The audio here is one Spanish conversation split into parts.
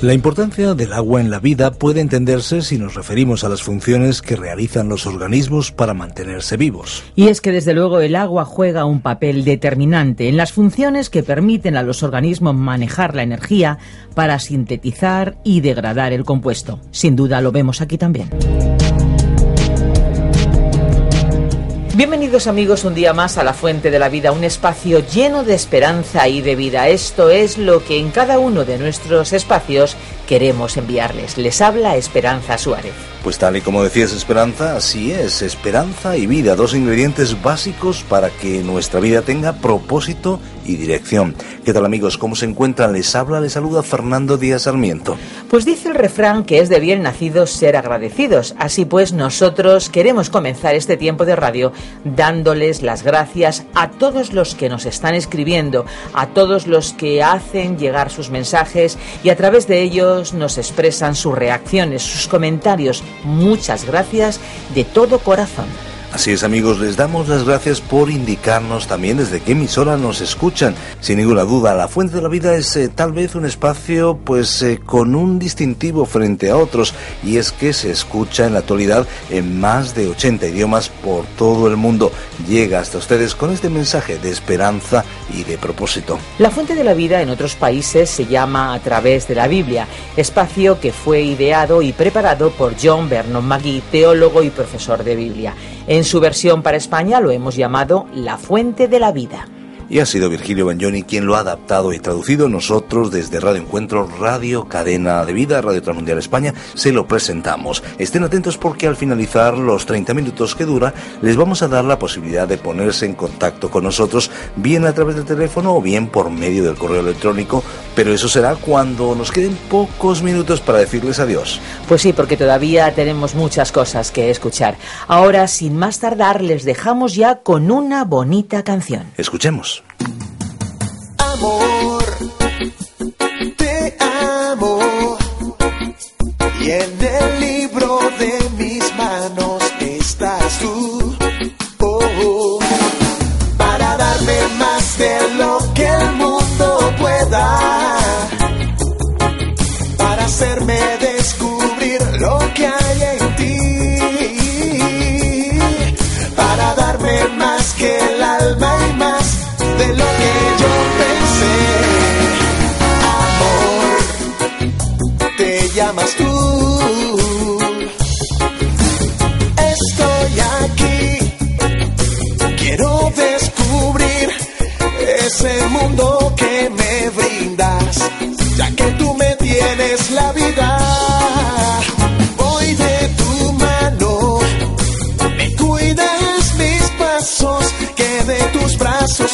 La importancia del agua en la vida puede entenderse si nos referimos a las funciones que realizan los organismos para mantenerse vivos. Y es que desde luego el agua juega un papel determinante en las funciones que permiten a los organismos manejar la energía para sintetizar y degradar el compuesto. Sin duda lo vemos aquí también. Bienvenidos amigos un día más a la Fuente de la Vida, un espacio lleno de esperanza y de vida. Esto es lo que en cada uno de nuestros espacios queremos enviarles. Les habla Esperanza Suárez. Pues tal y como decías Esperanza, así es, esperanza y vida, dos ingredientes básicos para que nuestra vida tenga propósito y dirección. ¿Qué tal amigos? ¿Cómo se encuentran? Les habla, les saluda Fernando Díaz Sarmiento. Pues dice el refrán que es de bien nacidos ser agradecidos. Así pues, nosotros queremos comenzar este tiempo de radio dándoles las gracias a todos los que nos están escribiendo, a todos los que hacen llegar sus mensajes y a través de ellos nos expresan sus reacciones, sus comentarios, Muchas gracias de todo corazón. Así es amigos, les damos las gracias por indicarnos también desde qué emisora nos escuchan. Sin ninguna duda, La Fuente de la Vida es eh, tal vez un espacio pues eh, con un distintivo frente a otros y es que se escucha en la actualidad en más de 80 idiomas por todo el mundo. Llega hasta ustedes con este mensaje de esperanza y de propósito. La Fuente de la Vida en otros países se llama A través de la Biblia, espacio que fue ideado y preparado por John Vernon McGee, teólogo y profesor de Biblia. En su versión para España lo hemos llamado La Fuente de la Vida y ha sido Virgilio Bagnoni quien lo ha adaptado y traducido. Nosotros desde Radio Encuentro, Radio Cadena de Vida, Radio Transmundial España, se lo presentamos. Estén atentos porque al finalizar los 30 minutos que dura, les vamos a dar la posibilidad de ponerse en contacto con nosotros, bien a través del teléfono o bien por medio del correo electrónico, pero eso será cuando nos queden pocos minutos para decirles adiós. Pues sí, porque todavía tenemos muchas cosas que escuchar. Ahora, sin más tardar, les dejamos ya con una bonita canción. Escuchemos. Amor,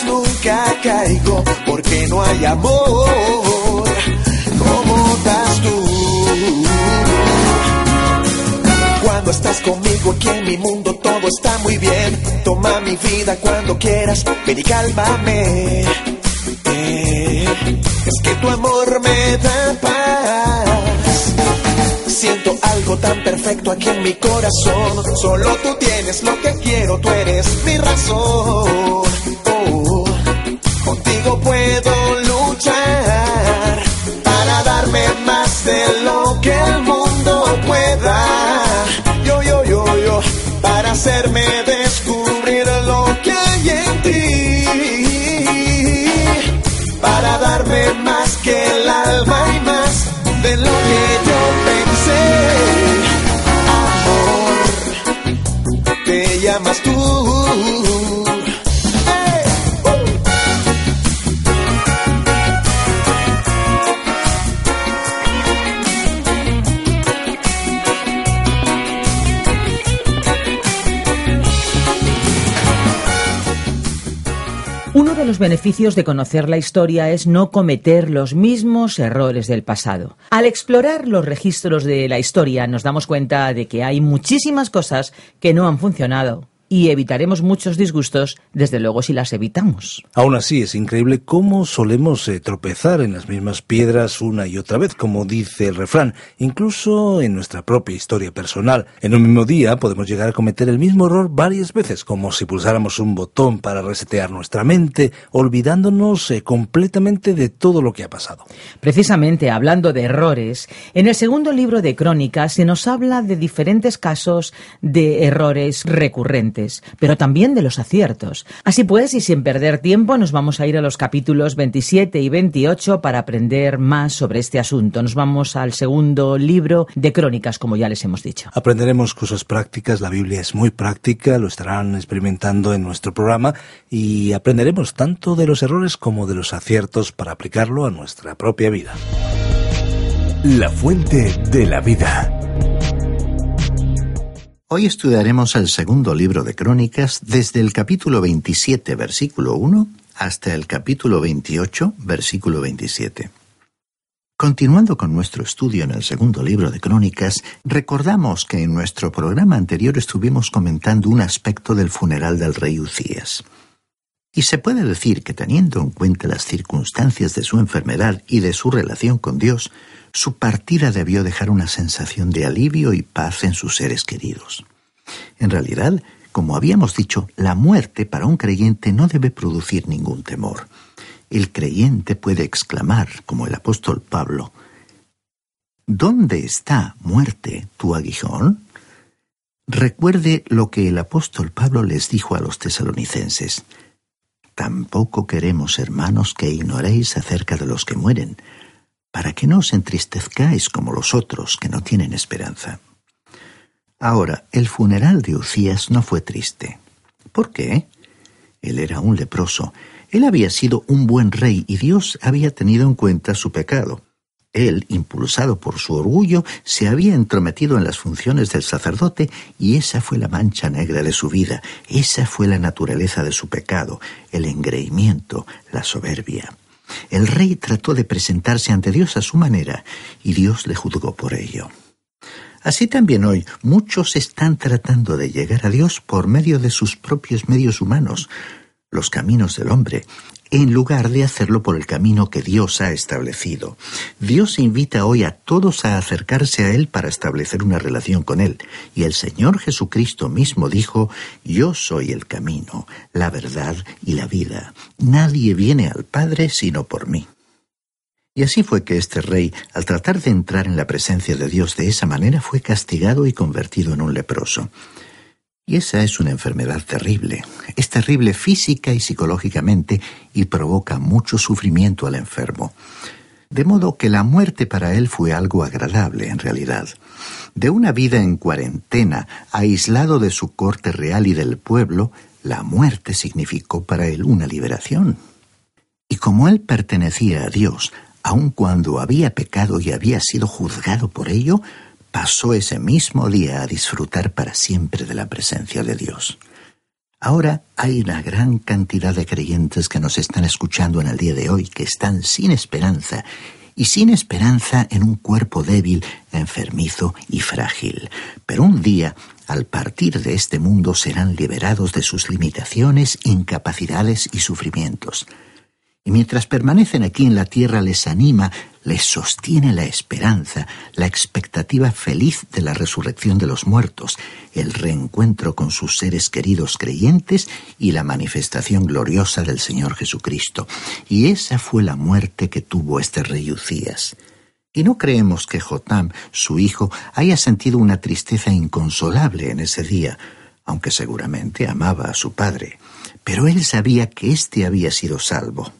nunca caigo, porque no hay amor como das tú. Cuando estás conmigo aquí en mi mundo todo está muy bien. Toma mi vida cuando quieras, ven y cálmame. Eh, es que tu amor me da paz. Siento algo tan perfecto aquí en mi corazón. Solo tú tienes lo que quiero, tú eres mi razón. Contigo puedo los beneficios de conocer la historia es no cometer los mismos errores del pasado. Al explorar los registros de la historia nos damos cuenta de que hay muchísimas cosas que no han funcionado y evitaremos muchos disgustos, desde luego si las evitamos. Aún así, es increíble cómo solemos eh, tropezar en las mismas piedras una y otra vez, como dice el refrán, incluso en nuestra propia historia personal. En un mismo día podemos llegar a cometer el mismo error varias veces, como si pulsáramos un botón para resetear nuestra mente, olvidándonos eh, completamente de todo lo que ha pasado. Precisamente hablando de errores, en el segundo libro de Crónicas se nos habla de diferentes casos de errores recurrentes pero también de los aciertos. Así pues, y sin perder tiempo, nos vamos a ir a los capítulos 27 y 28 para aprender más sobre este asunto. Nos vamos al segundo libro de crónicas, como ya les hemos dicho. Aprenderemos cosas prácticas, la Biblia es muy práctica, lo estarán experimentando en nuestro programa y aprenderemos tanto de los errores como de los aciertos para aplicarlo a nuestra propia vida. La fuente de la vida. Hoy estudiaremos el segundo libro de Crónicas desde el capítulo 27, versículo 1, hasta el capítulo 28, versículo 27. Continuando con nuestro estudio en el segundo libro de Crónicas, recordamos que en nuestro programa anterior estuvimos comentando un aspecto del funeral del rey Ucías. Y se puede decir que teniendo en cuenta las circunstancias de su enfermedad y de su relación con Dios, su partida debió dejar una sensación de alivio y paz en sus seres queridos. En realidad, como habíamos dicho, la muerte para un creyente no debe producir ningún temor. El creyente puede exclamar, como el apóstol Pablo, ¿Dónde está, muerte, tu aguijón? Recuerde lo que el apóstol Pablo les dijo a los tesalonicenses. Tampoco queremos, hermanos, que ignoréis acerca de los que mueren, para que no os entristezcáis como los otros que no tienen esperanza. Ahora, el funeral de Ucías no fue triste. ¿Por qué? Él era un leproso. Él había sido un buen rey y Dios había tenido en cuenta su pecado. Él, impulsado por su orgullo, se había entrometido en las funciones del sacerdote y esa fue la mancha negra de su vida, esa fue la naturaleza de su pecado, el engreimiento, la soberbia. El rey trató de presentarse ante Dios a su manera y Dios le juzgó por ello. Así también hoy muchos están tratando de llegar a Dios por medio de sus propios medios humanos, los caminos del hombre, en lugar de hacerlo por el camino que Dios ha establecido. Dios invita hoy a todos a acercarse a Él para establecer una relación con Él. Y el Señor Jesucristo mismo dijo, Yo soy el camino, la verdad y la vida. Nadie viene al Padre sino por mí. Y así fue que este rey, al tratar de entrar en la presencia de Dios de esa manera, fue castigado y convertido en un leproso. Y esa es una enfermedad terrible. Es terrible física y psicológicamente y provoca mucho sufrimiento al enfermo. De modo que la muerte para él fue algo agradable en realidad. De una vida en cuarentena, aislado de su corte real y del pueblo, la muerte significó para él una liberación. Y como él pertenecía a Dios, aun cuando había pecado y había sido juzgado por ello, pasó ese mismo día a disfrutar para siempre de la presencia de Dios. Ahora hay una gran cantidad de creyentes que nos están escuchando en el día de hoy que están sin esperanza y sin esperanza en un cuerpo débil, enfermizo y frágil. Pero un día, al partir de este mundo, serán liberados de sus limitaciones, incapacidades y sufrimientos. Y mientras permanecen aquí en la tierra les anima, les sostiene la esperanza, la expectativa feliz de la resurrección de los muertos, el reencuentro con sus seres queridos creyentes y la manifestación gloriosa del Señor Jesucristo. Y esa fue la muerte que tuvo este rey Ucías. Y no creemos que Jotam, su hijo, haya sentido una tristeza inconsolable en ese día, aunque seguramente amaba a su padre. Pero él sabía que éste había sido salvo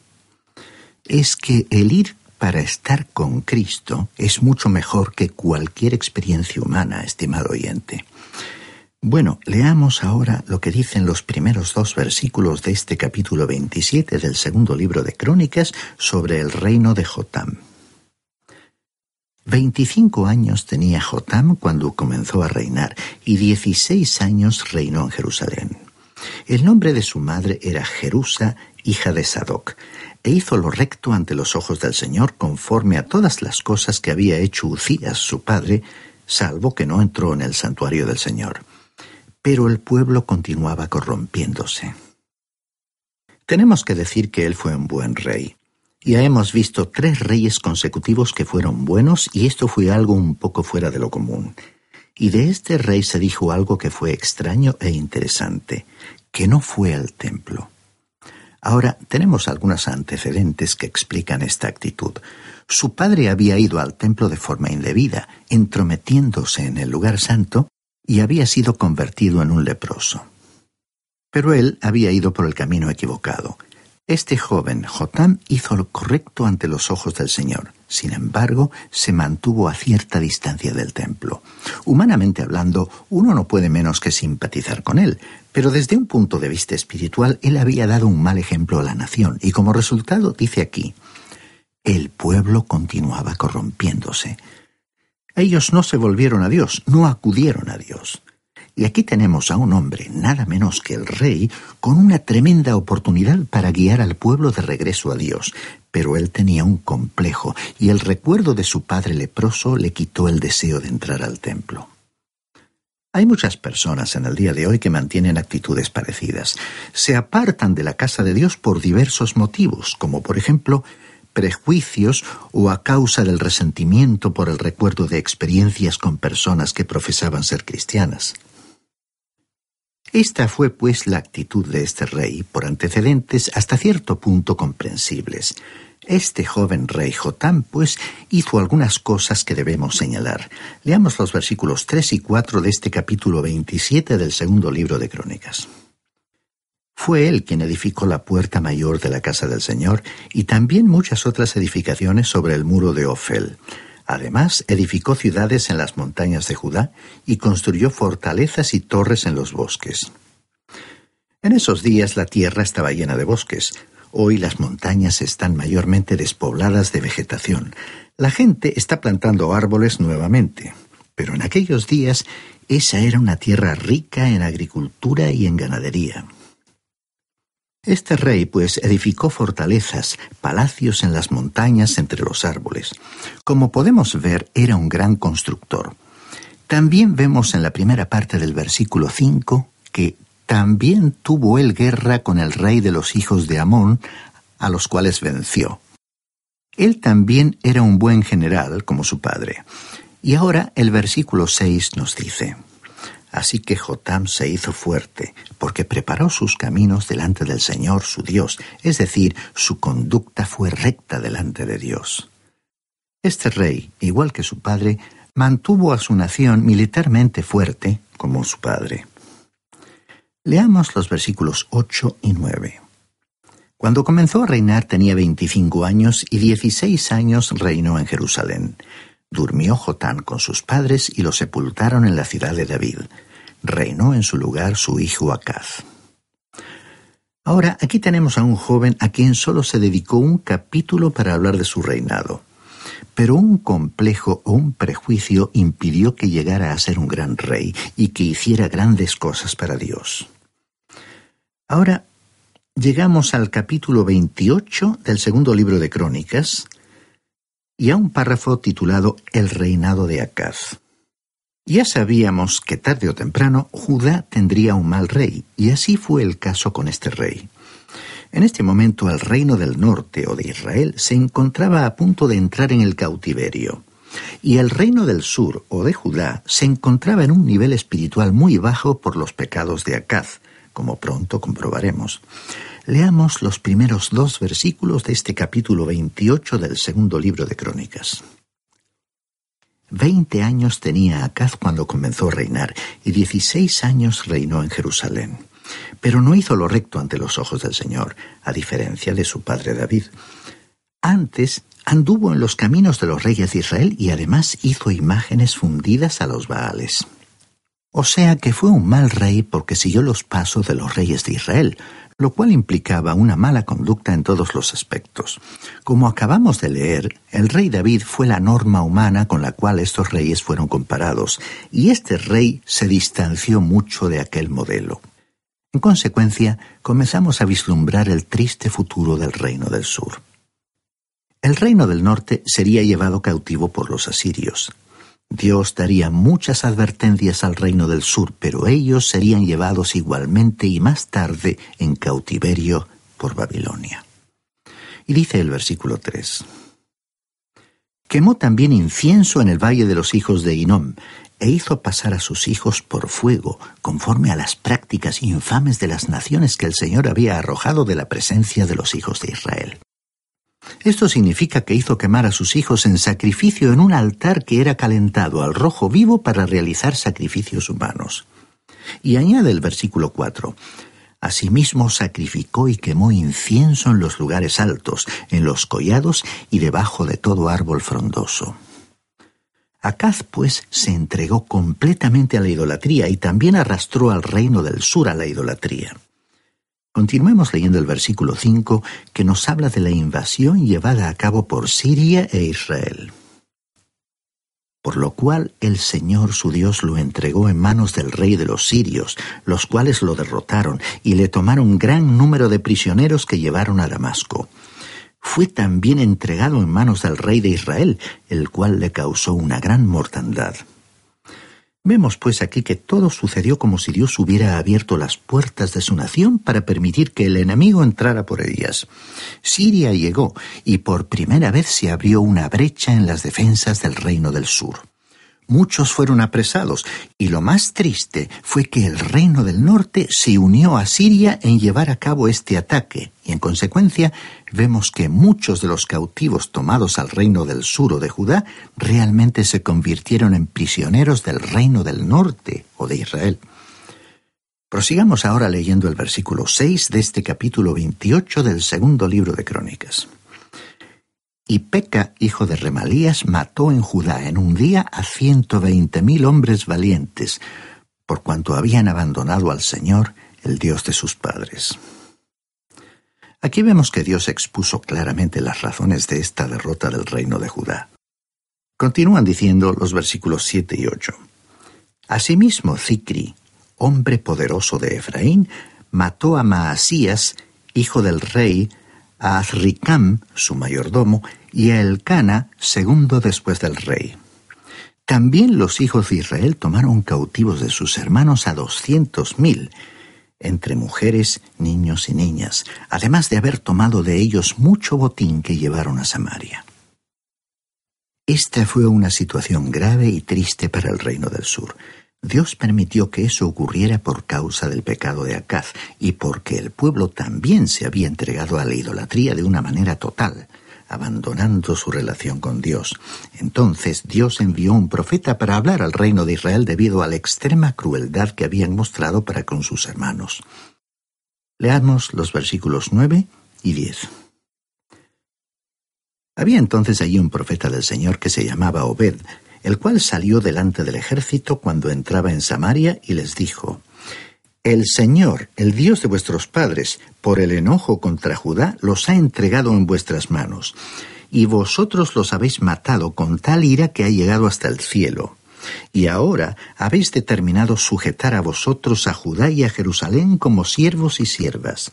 es que el ir para estar con Cristo es mucho mejor que cualquier experiencia humana, estimado oyente. Bueno, leamos ahora lo que dicen los primeros dos versículos de este capítulo 27 del segundo libro de Crónicas sobre el reino de Jotam. Veinticinco años tenía Jotam cuando comenzó a reinar y dieciséis años reinó en Jerusalén. El nombre de su madre era Jerusa, hija de Sadoc, e hizo lo recto ante los ojos del Señor conforme a todas las cosas que había hecho Ucías, su padre, salvo que no entró en el santuario del Señor. Pero el pueblo continuaba corrompiéndose. Tenemos que decir que él fue un buen rey. Ya hemos visto tres reyes consecutivos que fueron buenos y esto fue algo un poco fuera de lo común. Y de este rey se dijo algo que fue extraño e interesante, que no fue al templo. Ahora tenemos algunos antecedentes que explican esta actitud. Su padre había ido al templo de forma indebida, entrometiéndose en el lugar santo, y había sido convertido en un leproso. Pero él había ido por el camino equivocado. Este joven, Jotam, hizo lo correcto ante los ojos del Señor. Sin embargo, se mantuvo a cierta distancia del templo. Humanamente hablando, uno no puede menos que simpatizar con él, pero desde un punto de vista espiritual, él había dado un mal ejemplo a la nación, y como resultado dice aquí, el pueblo continuaba corrompiéndose. Ellos no se volvieron a Dios, no acudieron a Dios. Y aquí tenemos a un hombre, nada menos que el rey, con una tremenda oportunidad para guiar al pueblo de regreso a Dios. Pero él tenía un complejo, y el recuerdo de su padre leproso le quitó el deseo de entrar al templo. Hay muchas personas en el día de hoy que mantienen actitudes parecidas. Se apartan de la casa de Dios por diversos motivos, como por ejemplo prejuicios o a causa del resentimiento por el recuerdo de experiencias con personas que profesaban ser cristianas. Esta fue pues la actitud de este rey, por antecedentes hasta cierto punto comprensibles. Este joven rey Jotam, pues, hizo algunas cosas que debemos señalar. Leamos los versículos 3 y 4 de este capítulo 27 del segundo libro de Crónicas. Fue él quien edificó la puerta mayor de la casa del Señor y también muchas otras edificaciones sobre el muro de Ofel. Además, edificó ciudades en las montañas de Judá y construyó fortalezas y torres en los bosques. En esos días la tierra estaba llena de bosques. Hoy las montañas están mayormente despobladas de vegetación. La gente está plantando árboles nuevamente. Pero en aquellos días esa era una tierra rica en agricultura y en ganadería. Este rey, pues, edificó fortalezas, palacios en las montañas entre los árboles. Como podemos ver, era un gran constructor. También vemos en la primera parte del versículo 5 que también tuvo él guerra con el rey de los hijos de Amón, a los cuales venció. Él también era un buen general como su padre. Y ahora el versículo 6 nos dice, Así que Jotam se hizo fuerte, porque preparó sus caminos delante del Señor su Dios, es decir, su conducta fue recta delante de Dios. Este rey, igual que su padre, mantuvo a su nación militarmente fuerte como su padre. Leamos los versículos 8 y 9. Cuando comenzó a reinar tenía veinticinco años y dieciséis años reinó en Jerusalén. Durmió Jotán con sus padres y lo sepultaron en la ciudad de David. Reinó en su lugar su hijo Acaz. Ahora, aquí tenemos a un joven a quien solo se dedicó un capítulo para hablar de su reinado. Pero un complejo o un prejuicio impidió que llegara a ser un gran rey y que hiciera grandes cosas para Dios. Ahora llegamos al capítulo 28 del segundo libro de Crónicas, y a un párrafo titulado El reinado de Acaz. Ya sabíamos que tarde o temprano Judá tendría un mal rey, y así fue el caso con este rey. En este momento el reino del norte o de Israel se encontraba a punto de entrar en el cautiverio, y el reino del sur o de Judá se encontraba en un nivel espiritual muy bajo por los pecados de Acaz, como pronto comprobaremos. Leamos los primeros dos versículos de este capítulo 28 del segundo libro de Crónicas. Veinte años tenía Acaz cuando comenzó a reinar, y dieciséis años reinó en Jerusalén. Pero no hizo lo recto ante los ojos del Señor, a diferencia de su padre David. Antes anduvo en los caminos de los reyes de Israel y además hizo imágenes fundidas a los Baales. O sea que fue un mal rey porque siguió los pasos de los reyes de Israel, lo cual implicaba una mala conducta en todos los aspectos. Como acabamos de leer, el rey David fue la norma humana con la cual estos reyes fueron comparados, y este rey se distanció mucho de aquel modelo. En consecuencia, comenzamos a vislumbrar el triste futuro del reino del sur. El reino del norte sería llevado cautivo por los asirios. Dios daría muchas advertencias al reino del sur, pero ellos serían llevados igualmente y más tarde en cautiverio por Babilonia. Y dice el versículo 3. Quemó también incienso en el valle de los hijos de Inom, e hizo pasar a sus hijos por fuego, conforme a las prácticas infames de las naciones que el Señor había arrojado de la presencia de los hijos de Israel. Esto significa que hizo quemar a sus hijos en sacrificio en un altar que era calentado al rojo vivo para realizar sacrificios humanos. Y añade el versículo 4, Asimismo sacrificó y quemó incienso en los lugares altos, en los collados y debajo de todo árbol frondoso. Acaz, pues, se entregó completamente a la idolatría y también arrastró al reino del sur a la idolatría. Continuemos leyendo el versículo 5 que nos habla de la invasión llevada a cabo por Siria e Israel. Por lo cual el Señor su Dios lo entregó en manos del rey de los sirios, los cuales lo derrotaron y le tomaron gran número de prisioneros que llevaron a Damasco fue también entregado en manos del rey de Israel, el cual le causó una gran mortandad. Vemos pues aquí que todo sucedió como si Dios hubiera abierto las puertas de su nación para permitir que el enemigo entrara por ellas. Siria llegó y por primera vez se abrió una brecha en las defensas del reino del sur. Muchos fueron apresados, y lo más triste fue que el reino del norte se unió a Siria en llevar a cabo este ataque, y en consecuencia vemos que muchos de los cautivos tomados al reino del sur o de Judá realmente se convirtieron en prisioneros del reino del norte o de Israel. Prosigamos ahora leyendo el versículo 6 de este capítulo 28 del segundo libro de Crónicas. Y Peca, hijo de Remalías, mató en Judá en un día a ciento veinte mil hombres valientes, por cuanto habían abandonado al Señor, el Dios de sus padres. Aquí vemos que Dios expuso claramente las razones de esta derrota del reino de Judá. Continúan diciendo los versículos 7 y 8. Asimismo, Zicri, hombre poderoso de Efraín, mató a Maasías, hijo del rey, a Azricam, su mayordomo, y a Elcana, segundo después del rey. También los hijos de Israel tomaron cautivos de sus hermanos a doscientos mil, entre mujeres, niños y niñas, además de haber tomado de ellos mucho botín que llevaron a Samaria. Esta fue una situación grave y triste para el reino del sur. Dios permitió que eso ocurriera por causa del pecado de Acaz y porque el pueblo también se había entregado a la idolatría de una manera total, abandonando su relación con Dios. Entonces Dios envió un profeta para hablar al reino de Israel debido a la extrema crueldad que habían mostrado para con sus hermanos. Leamos los versículos 9 y 10. Había entonces allí un profeta del Señor que se llamaba Obed, el cual salió delante del ejército cuando entraba en Samaria y les dijo, El Señor, el Dios de vuestros padres, por el enojo contra Judá, los ha entregado en vuestras manos, y vosotros los habéis matado con tal ira que ha llegado hasta el cielo. Y ahora habéis determinado sujetar a vosotros a Judá y a Jerusalén como siervos y siervas.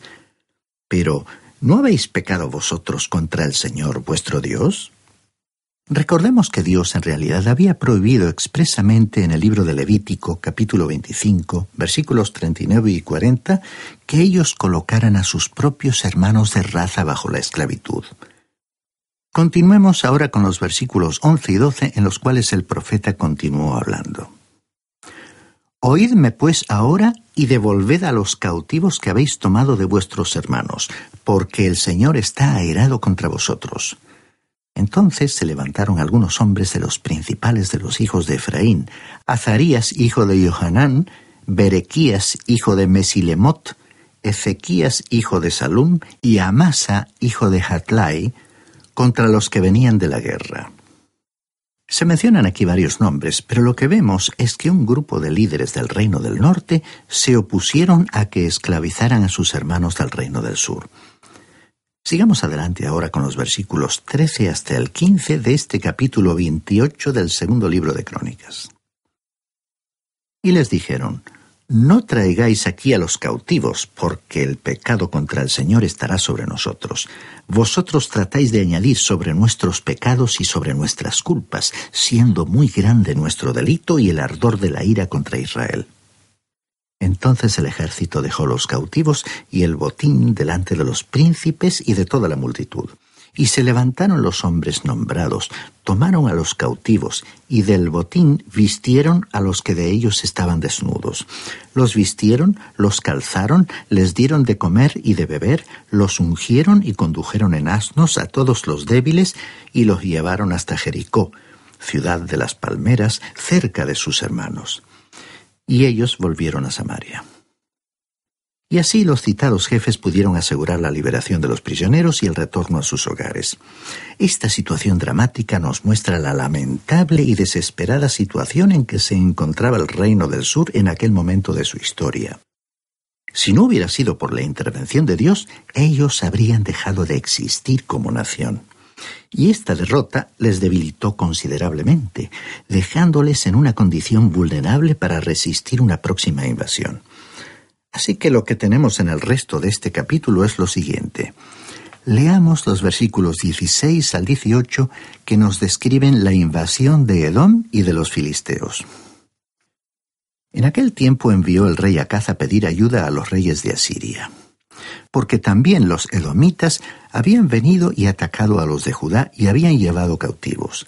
Pero, ¿no habéis pecado vosotros contra el Señor vuestro Dios? Recordemos que Dios en realidad había prohibido expresamente en el libro de Levítico capítulo 25 versículos 39 y 40 que ellos colocaran a sus propios hermanos de raza bajo la esclavitud. Continuemos ahora con los versículos 11 y 12 en los cuales el profeta continuó hablando. Oídme pues ahora y devolved a los cautivos que habéis tomado de vuestros hermanos, porque el Señor está airado contra vosotros. Entonces se levantaron algunos hombres de los principales de los hijos de Efraín, Azarías hijo de Johanán, Berequías hijo de Mesilemot, Ezequías hijo de Salum y Amasa hijo de Hatlai, contra los que venían de la guerra. Se mencionan aquí varios nombres, pero lo que vemos es que un grupo de líderes del reino del norte se opusieron a que esclavizaran a sus hermanos del reino del sur. Sigamos adelante ahora con los versículos 13 hasta el 15 de este capítulo 28 del segundo libro de Crónicas. Y les dijeron, no traigáis aquí a los cautivos, porque el pecado contra el Señor estará sobre nosotros. Vosotros tratáis de añadir sobre nuestros pecados y sobre nuestras culpas, siendo muy grande nuestro delito y el ardor de la ira contra Israel. Entonces el ejército dejó los cautivos y el botín delante de los príncipes y de toda la multitud. Y se levantaron los hombres nombrados, tomaron a los cautivos, y del botín vistieron a los que de ellos estaban desnudos. Los vistieron, los calzaron, les dieron de comer y de beber, los ungieron y condujeron en asnos a todos los débiles, y los llevaron hasta Jericó, ciudad de las palmeras, cerca de sus hermanos. Y ellos volvieron a Samaria. Y así los citados jefes pudieron asegurar la liberación de los prisioneros y el retorno a sus hogares. Esta situación dramática nos muestra la lamentable y desesperada situación en que se encontraba el Reino del Sur en aquel momento de su historia. Si no hubiera sido por la intervención de Dios, ellos habrían dejado de existir como nación. Y esta derrota les debilitó considerablemente, dejándoles en una condición vulnerable para resistir una próxima invasión. Así que lo que tenemos en el resto de este capítulo es lo siguiente. Leamos los versículos 16 al 18 que nos describen la invasión de Edom y de los filisteos. En aquel tiempo envió el rey Acaz a pedir ayuda a los reyes de Asiria, porque también los edomitas habían venido y atacado a los de Judá y habían llevado cautivos.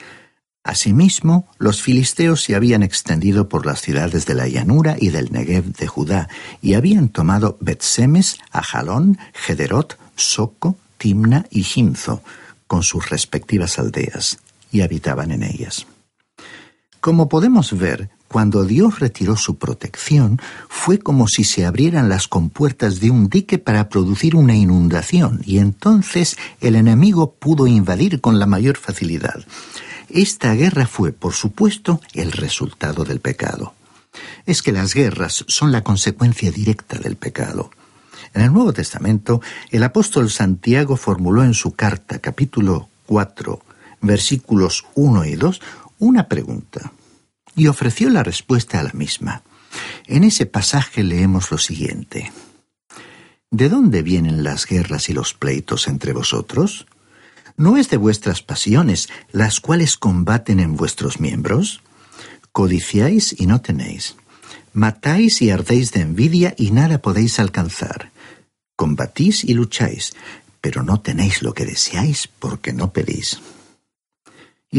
Asimismo, los filisteos se habían extendido por las ciudades de la llanura y del Negev de Judá, y habían tomado Betsemes, Ajalón, Gederot, Soco, Timna y Jimzo, con sus respectivas aldeas, y habitaban en ellas. Como podemos ver, cuando Dios retiró su protección, fue como si se abrieran las compuertas de un dique para producir una inundación, y entonces el enemigo pudo invadir con la mayor facilidad. Esta guerra fue, por supuesto, el resultado del pecado. Es que las guerras son la consecuencia directa del pecado. En el Nuevo Testamento, el apóstol Santiago formuló en su carta, capítulo 4, versículos 1 y 2, una pregunta, y ofreció la respuesta a la misma. En ese pasaje leemos lo siguiente. ¿De dónde vienen las guerras y los pleitos entre vosotros? ¿No es de vuestras pasiones las cuales combaten en vuestros miembros? Codiciáis y no tenéis. Matáis y ardéis de envidia y nada podéis alcanzar. Combatís y lucháis, pero no tenéis lo que deseáis porque no pedís.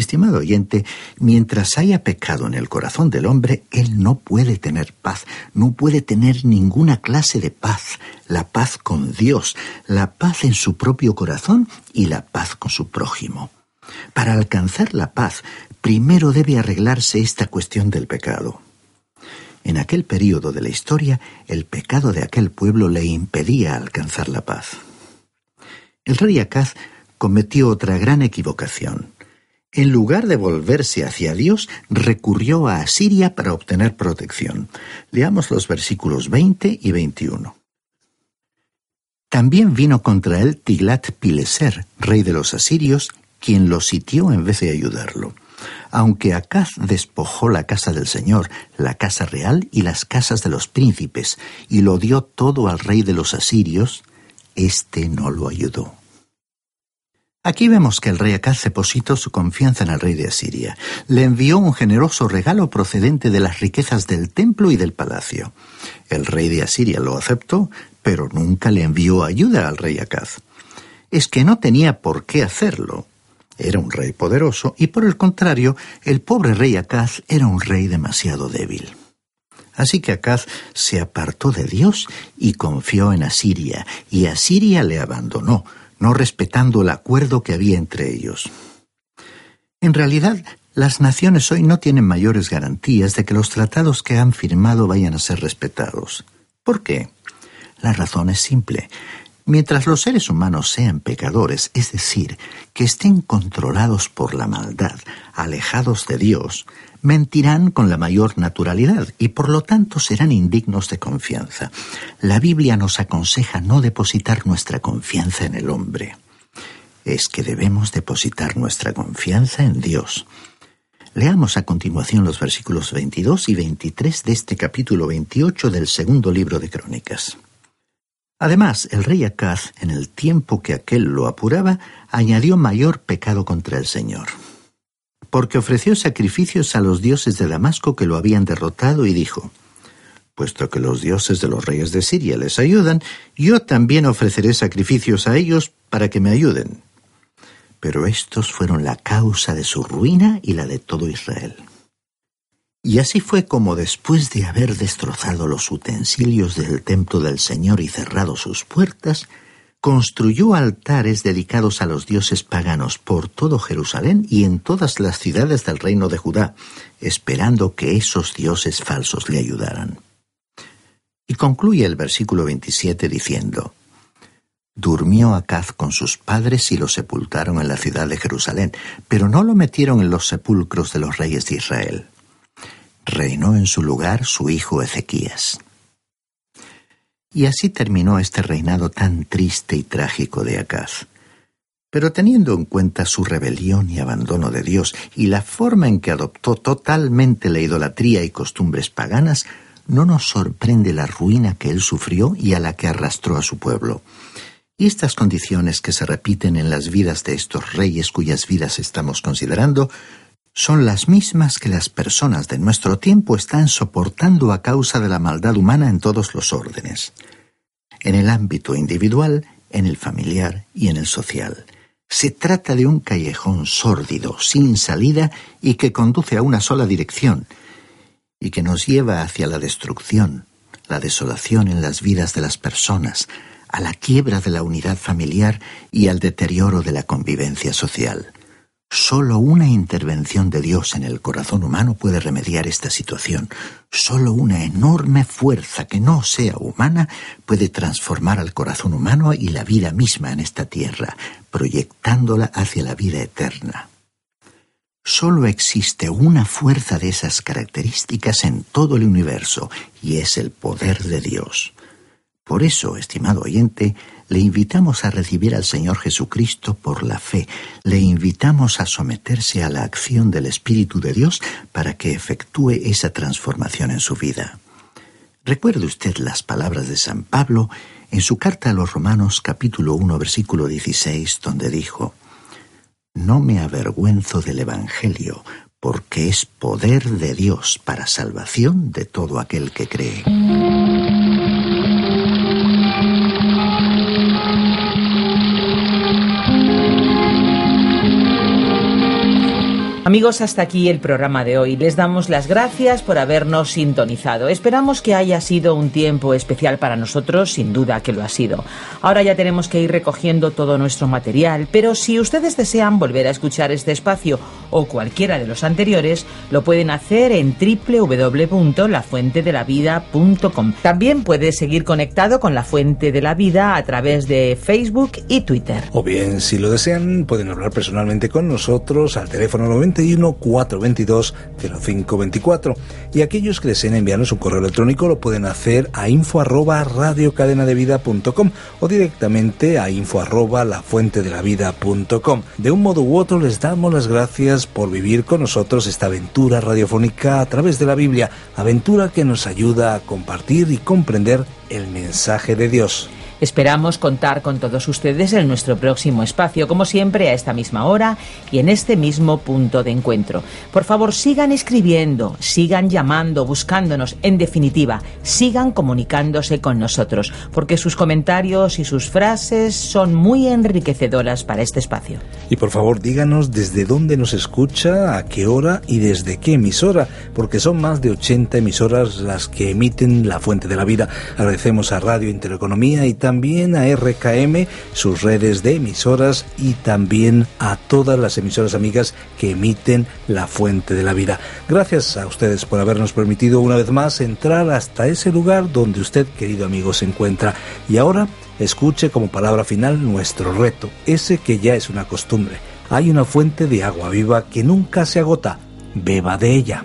Estimado oyente, mientras haya pecado en el corazón del hombre, él no puede tener paz, no puede tener ninguna clase de paz, la paz con Dios, la paz en su propio corazón y la paz con su prójimo. Para alcanzar la paz, primero debe arreglarse esta cuestión del pecado. En aquel periodo de la historia, el pecado de aquel pueblo le impedía alcanzar la paz. El rey Acaz cometió otra gran equivocación en lugar de volverse hacia Dios, recurrió a Asiria para obtener protección. Leamos los versículos 20 y 21. También vino contra él Tiglat-Pileser, rey de los asirios, quien lo sitió en vez de ayudarlo. Aunque Acaz despojó la casa del Señor, la casa real y las casas de los príncipes, y lo dio todo al rey de los asirios, éste no lo ayudó. Aquí vemos que el rey Acaz depositó su confianza en el rey de Asiria. Le envió un generoso regalo procedente de las riquezas del templo y del palacio. El rey de Asiria lo aceptó, pero nunca le envió ayuda al rey Acaz. Es que no tenía por qué hacerlo. Era un rey poderoso y por el contrario, el pobre rey Acaz era un rey demasiado débil. Así que Acaz se apartó de Dios y confió en Asiria, y Asiria le abandonó, no respetando el acuerdo que había entre ellos. En realidad, las naciones hoy no tienen mayores garantías de que los tratados que han firmado vayan a ser respetados. ¿Por qué? La razón es simple. Mientras los seres humanos sean pecadores, es decir, que estén controlados por la maldad, alejados de Dios, mentirán con la mayor naturalidad y por lo tanto serán indignos de confianza. La Biblia nos aconseja no depositar nuestra confianza en el hombre. Es que debemos depositar nuestra confianza en Dios. Leamos a continuación los versículos 22 y 23 de este capítulo 28 del segundo libro de Crónicas. Además, el rey Acaz, en el tiempo que aquel lo apuraba, añadió mayor pecado contra el Señor. Porque ofreció sacrificios a los dioses de Damasco que lo habían derrotado y dijo, Puesto que los dioses de los reyes de Siria les ayudan, yo también ofreceré sacrificios a ellos para que me ayuden pero estos fueron la causa de su ruina y la de todo Israel. Y así fue como después de haber destrozado los utensilios del templo del Señor y cerrado sus puertas, construyó altares dedicados a los dioses paganos por todo Jerusalén y en todas las ciudades del reino de Judá, esperando que esos dioses falsos le ayudaran. Y concluye el versículo 27 diciendo, Durmió Acaz con sus padres y lo sepultaron en la ciudad de Jerusalén, pero no lo metieron en los sepulcros de los reyes de Israel. Reinó en su lugar su hijo Ezequías. Y así terminó este reinado tan triste y trágico de Acaz. Pero teniendo en cuenta su rebelión y abandono de Dios y la forma en que adoptó totalmente la idolatría y costumbres paganas, no nos sorprende la ruina que él sufrió y a la que arrastró a su pueblo. Y estas condiciones que se repiten en las vidas de estos reyes cuyas vidas estamos considerando son las mismas que las personas de nuestro tiempo están soportando a causa de la maldad humana en todos los órdenes. En el ámbito individual, en el familiar y en el social. Se trata de un callejón sórdido, sin salida y que conduce a una sola dirección, y que nos lleva hacia la destrucción, la desolación en las vidas de las personas, a la quiebra de la unidad familiar y al deterioro de la convivencia social. Solo una intervención de Dios en el corazón humano puede remediar esta situación. Solo una enorme fuerza que no sea humana puede transformar al corazón humano y la vida misma en esta tierra, proyectándola hacia la vida eterna. Solo existe una fuerza de esas características en todo el universo, y es el poder de Dios. Por eso, estimado oyente, le invitamos a recibir al Señor Jesucristo por la fe, le invitamos a someterse a la acción del Espíritu de Dios para que efectúe esa transformación en su vida. Recuerde usted las palabras de San Pablo en su carta a los Romanos capítulo 1 versículo 16, donde dijo, No me avergüenzo del Evangelio, porque es poder de Dios para salvación de todo aquel que cree. Amigos, hasta aquí el programa de hoy. Les damos las gracias por habernos sintonizado. Esperamos que haya sido un tiempo especial para nosotros, sin duda que lo ha sido. Ahora ya tenemos que ir recogiendo todo nuestro material, pero si ustedes desean volver a escuchar este espacio o cualquiera de los anteriores, lo pueden hacer en www.lafuentedelavida.com. También puede seguir conectado con La Fuente de la Vida a través de Facebook y Twitter. O bien, si lo desean, pueden hablar personalmente con nosotros al teléfono 90 422 0524 y aquellos que deseen enviarnos un correo electrónico lo pueden hacer a info arroba radiocadenadevida.com o directamente a info arroba lafuentedelavida.com. De un modo u otro les damos las gracias por vivir con nosotros esta aventura radiofónica a través de la Biblia, aventura que nos ayuda a compartir y comprender el mensaje de Dios. Esperamos contar con todos ustedes en nuestro próximo espacio, como siempre, a esta misma hora y en este mismo punto de encuentro. Por favor, sigan escribiendo, sigan llamando, buscándonos, en definitiva, sigan comunicándose con nosotros, porque sus comentarios y sus frases son muy enriquecedoras para este espacio. Y por favor, díganos desde dónde nos escucha, a qué hora y desde qué emisora, porque son más de 80 emisoras las que emiten La Fuente de la Vida. Agradecemos a Radio Intereconomía y también a RKM, sus redes de emisoras y también a todas las emisoras amigas que emiten La Fuente de la Vida. Gracias a ustedes por habernos permitido una vez más entrar hasta ese lugar donde usted, querido amigo, se encuentra. Y ahora escuche como palabra final nuestro reto, ese que ya es una costumbre. Hay una fuente de agua viva que nunca se agota. Beba de ella.